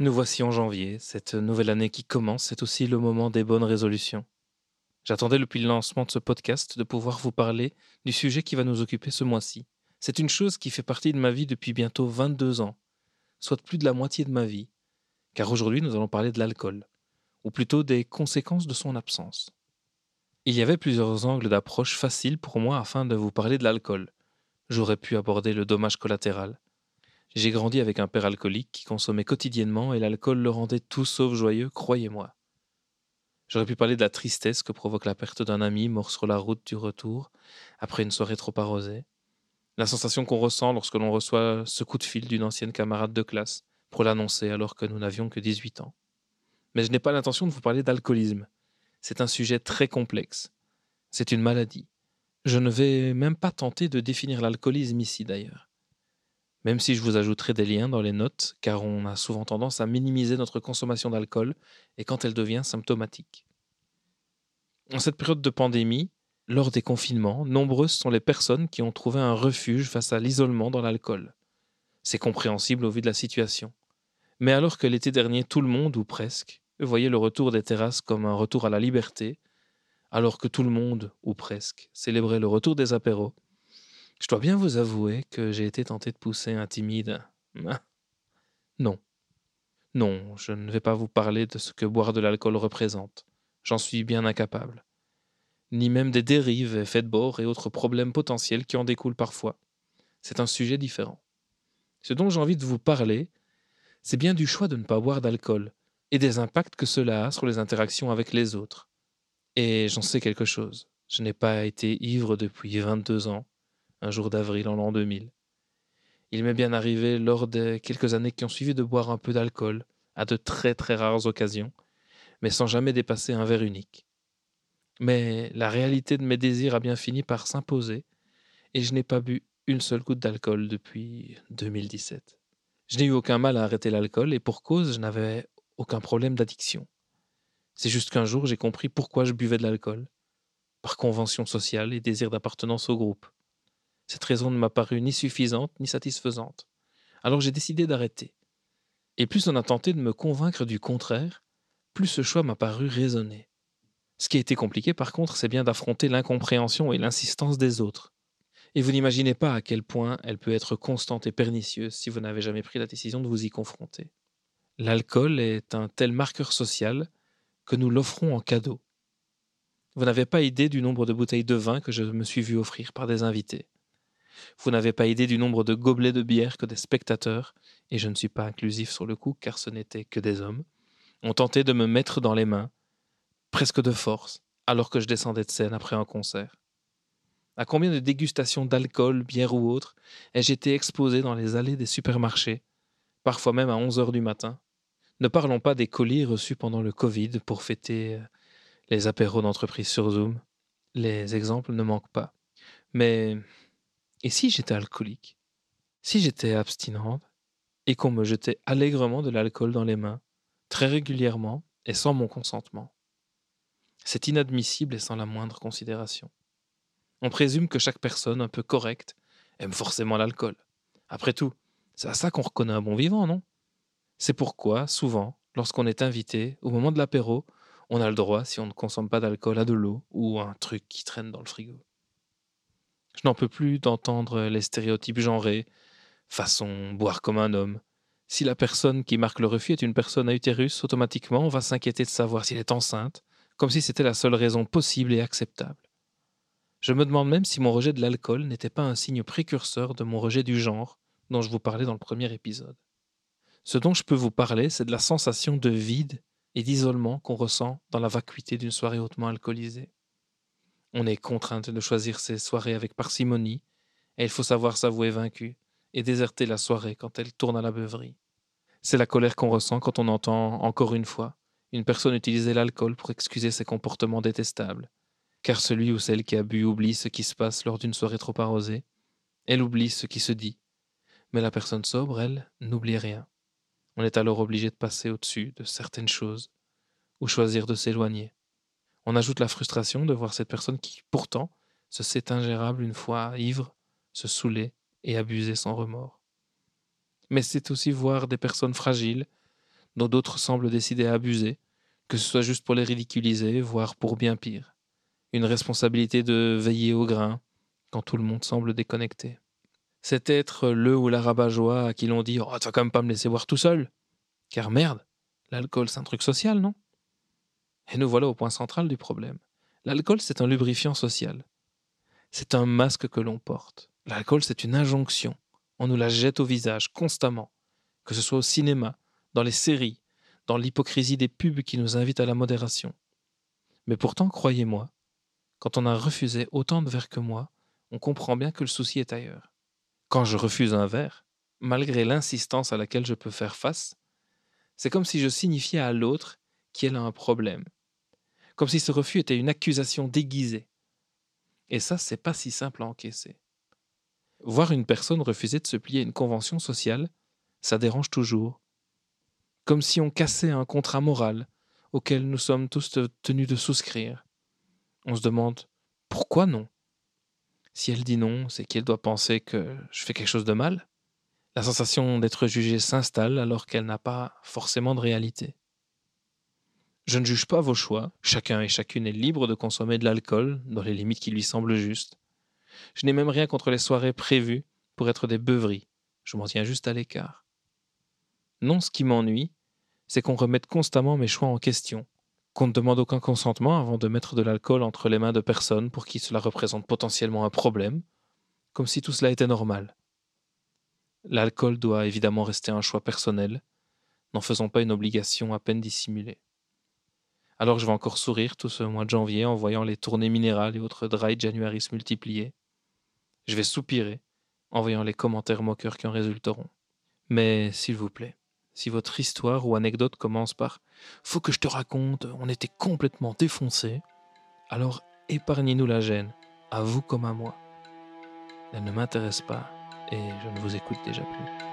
Nous voici en janvier, cette nouvelle année qui commence, c'est aussi le moment des bonnes résolutions. J'attendais depuis le lancement de ce podcast de pouvoir vous parler du sujet qui va nous occuper ce mois-ci. C'est une chose qui fait partie de ma vie depuis bientôt 22 ans, soit plus de la moitié de ma vie, car aujourd'hui nous allons parler de l'alcool, ou plutôt des conséquences de son absence. Il y avait plusieurs angles d'approche faciles pour moi afin de vous parler de l'alcool. J'aurais pu aborder le dommage collatéral, j'ai grandi avec un père alcoolique qui consommait quotidiennement et l'alcool le rendait tout sauf joyeux, croyez-moi. J'aurais pu parler de la tristesse que provoque la perte d'un ami mort sur la route du retour, après une soirée trop arrosée. La sensation qu'on ressent lorsque l'on reçoit ce coup de fil d'une ancienne camarade de classe pour l'annoncer alors que nous n'avions que 18 ans. Mais je n'ai pas l'intention de vous parler d'alcoolisme. C'est un sujet très complexe. C'est une maladie. Je ne vais même pas tenter de définir l'alcoolisme ici d'ailleurs même si je vous ajouterai des liens dans les notes, car on a souvent tendance à minimiser notre consommation d'alcool et quand elle devient symptomatique. En cette période de pandémie, lors des confinements, nombreuses sont les personnes qui ont trouvé un refuge face à l'isolement dans l'alcool. C'est compréhensible au vu de la situation. Mais alors que l'été dernier tout le monde, ou presque, voyait le retour des terrasses comme un retour à la liberté, alors que tout le monde, ou presque, célébrait le retour des apéros, je dois bien vous avouer que j'ai été tenté de pousser un timide. Ah. Non. Non, je ne vais pas vous parler de ce que boire de l'alcool représente. J'en suis bien incapable. Ni même des dérives, effets de bord et autres problèmes potentiels qui en découlent parfois. C'est un sujet différent. Ce dont j'ai envie de vous parler, c'est bien du choix de ne pas boire d'alcool et des impacts que cela a sur les interactions avec les autres. Et j'en sais quelque chose. Je n'ai pas été ivre depuis 22 ans un jour d'avril en l'an 2000. Il m'est bien arrivé lors des quelques années qui ont suivi de boire un peu d'alcool, à de très très rares occasions, mais sans jamais dépasser un verre unique. Mais la réalité de mes désirs a bien fini par s'imposer, et je n'ai pas bu une seule goutte d'alcool depuis 2017. Je n'ai eu aucun mal à arrêter l'alcool, et pour cause, je n'avais aucun problème d'addiction. C'est juste qu'un jour j'ai compris pourquoi je buvais de l'alcool, par convention sociale et désir d'appartenance au groupe. Cette raison ne m'a paru ni suffisante ni satisfaisante. Alors j'ai décidé d'arrêter. Et plus on a tenté de me convaincre du contraire, plus ce choix m'a paru raisonné. Ce qui a été compliqué par contre, c'est bien d'affronter l'incompréhension et l'insistance des autres. Et vous n'imaginez pas à quel point elle peut être constante et pernicieuse si vous n'avez jamais pris la décision de vous y confronter. L'alcool est un tel marqueur social que nous l'offrons en cadeau. Vous n'avez pas idée du nombre de bouteilles de vin que je me suis vu offrir par des invités. Vous n'avez pas idée du nombre de gobelets de bière que des spectateurs, et je ne suis pas inclusif sur le coup car ce n'étaient que des hommes, ont tenté de me mettre dans les mains, presque de force, alors que je descendais de scène après un concert. À combien de dégustations d'alcool, bière ou autre, ai-je été exposé dans les allées des supermarchés, parfois même à 11 heures du matin? Ne parlons pas des colis reçus pendant le Covid pour fêter euh, les apéros d'entreprise sur Zoom. Les exemples ne manquent pas. Mais et si j'étais alcoolique? Si j'étais abstinente et qu'on me jetait allègrement de l'alcool dans les mains, très régulièrement et sans mon consentement? C'est inadmissible et sans la moindre considération. On présume que chaque personne un peu correcte aime forcément l'alcool. Après tout, c'est à ça qu'on reconnaît un bon vivant, non? C'est pourquoi, souvent, lorsqu'on est invité, au moment de l'apéro, on a le droit, si on ne consomme pas d'alcool, à de l'eau ou un truc qui traîne dans le frigo. Je n'en peux plus d'entendre les stéréotypes genrés, façon boire comme un homme. Si la personne qui marque le refus est une personne à utérus, automatiquement on va s'inquiéter de savoir si elle est enceinte, comme si c'était la seule raison possible et acceptable. Je me demande même si mon rejet de l'alcool n'était pas un signe précurseur de mon rejet du genre dont je vous parlais dans le premier épisode. Ce dont je peux vous parler, c'est de la sensation de vide et d'isolement qu'on ressent dans la vacuité d'une soirée hautement alcoolisée. On est contrainte de choisir ses soirées avec parcimonie, et il faut savoir s'avouer vaincu et déserter la soirée quand elle tourne à la beuverie. C'est la colère qu'on ressent quand on entend, encore une fois, une personne utiliser l'alcool pour excuser ses comportements détestables. Car celui ou celle qui a bu oublie ce qui se passe lors d'une soirée trop arrosée. Elle oublie ce qui se dit. Mais la personne sobre, elle, n'oublie rien. On est alors obligé de passer au-dessus de certaines choses, ou choisir de s'éloigner. On ajoute la frustration de voir cette personne qui, pourtant, se sait ingérable une fois ivre, se saouler et abuser sans remords. Mais c'est aussi voir des personnes fragiles, dont d'autres semblent décider à abuser, que ce soit juste pour les ridiculiser, voire pour bien pire. Une responsabilité de veiller au grain, quand tout le monde semble déconnecté. C'est être le ou la rabat-joie à qui l'on dit Oh, tu vas quand même pas me laisser boire tout seul Car merde, l'alcool c'est un truc social, non? Et nous voilà au point central du problème. L'alcool c'est un lubrifiant social. C'est un masque que l'on porte. L'alcool c'est une injonction. On nous la jette au visage constamment, que ce soit au cinéma, dans les séries, dans l'hypocrisie des pubs qui nous invitent à la modération. Mais pourtant, croyez-moi, quand on a refusé autant de verres que moi, on comprend bien que le souci est ailleurs. Quand je refuse un verre, malgré l'insistance à laquelle je peux faire face, c'est comme si je signifiais à l'autre qu'elle a un problème. Comme si ce refus était une accusation déguisée. Et ça, c'est pas si simple à encaisser. Voir une personne refuser de se plier à une convention sociale, ça dérange toujours. Comme si on cassait un contrat moral auquel nous sommes tous tenus de souscrire. On se demande pourquoi non? Si elle dit non, c'est qu'elle doit penser que je fais quelque chose de mal? La sensation d'être jugée s'installe alors qu'elle n'a pas forcément de réalité. Je ne juge pas vos choix, chacun et chacune est libre de consommer de l'alcool dans les limites qui lui semblent justes. Je n'ai même rien contre les soirées prévues pour être des beuveries, je m'en tiens juste à l'écart. Non, ce qui m'ennuie, c'est qu'on remette constamment mes choix en question, qu'on ne demande aucun consentement avant de mettre de l'alcool entre les mains de personnes pour qui cela représente potentiellement un problème, comme si tout cela était normal. L'alcool doit évidemment rester un choix personnel, n'en faisant pas une obligation à peine dissimulée. Alors je vais encore sourire tout ce mois de janvier en voyant les tournées minérales et autres dry January se multiplier. Je vais soupirer en voyant les commentaires moqueurs qui en résulteront. Mais s'il vous plaît, si votre histoire ou anecdote commence par Faut que je te raconte, on était complètement défoncé, alors épargnez-nous la gêne, à vous comme à moi. Elle ne m'intéresse pas et je ne vous écoute déjà plus.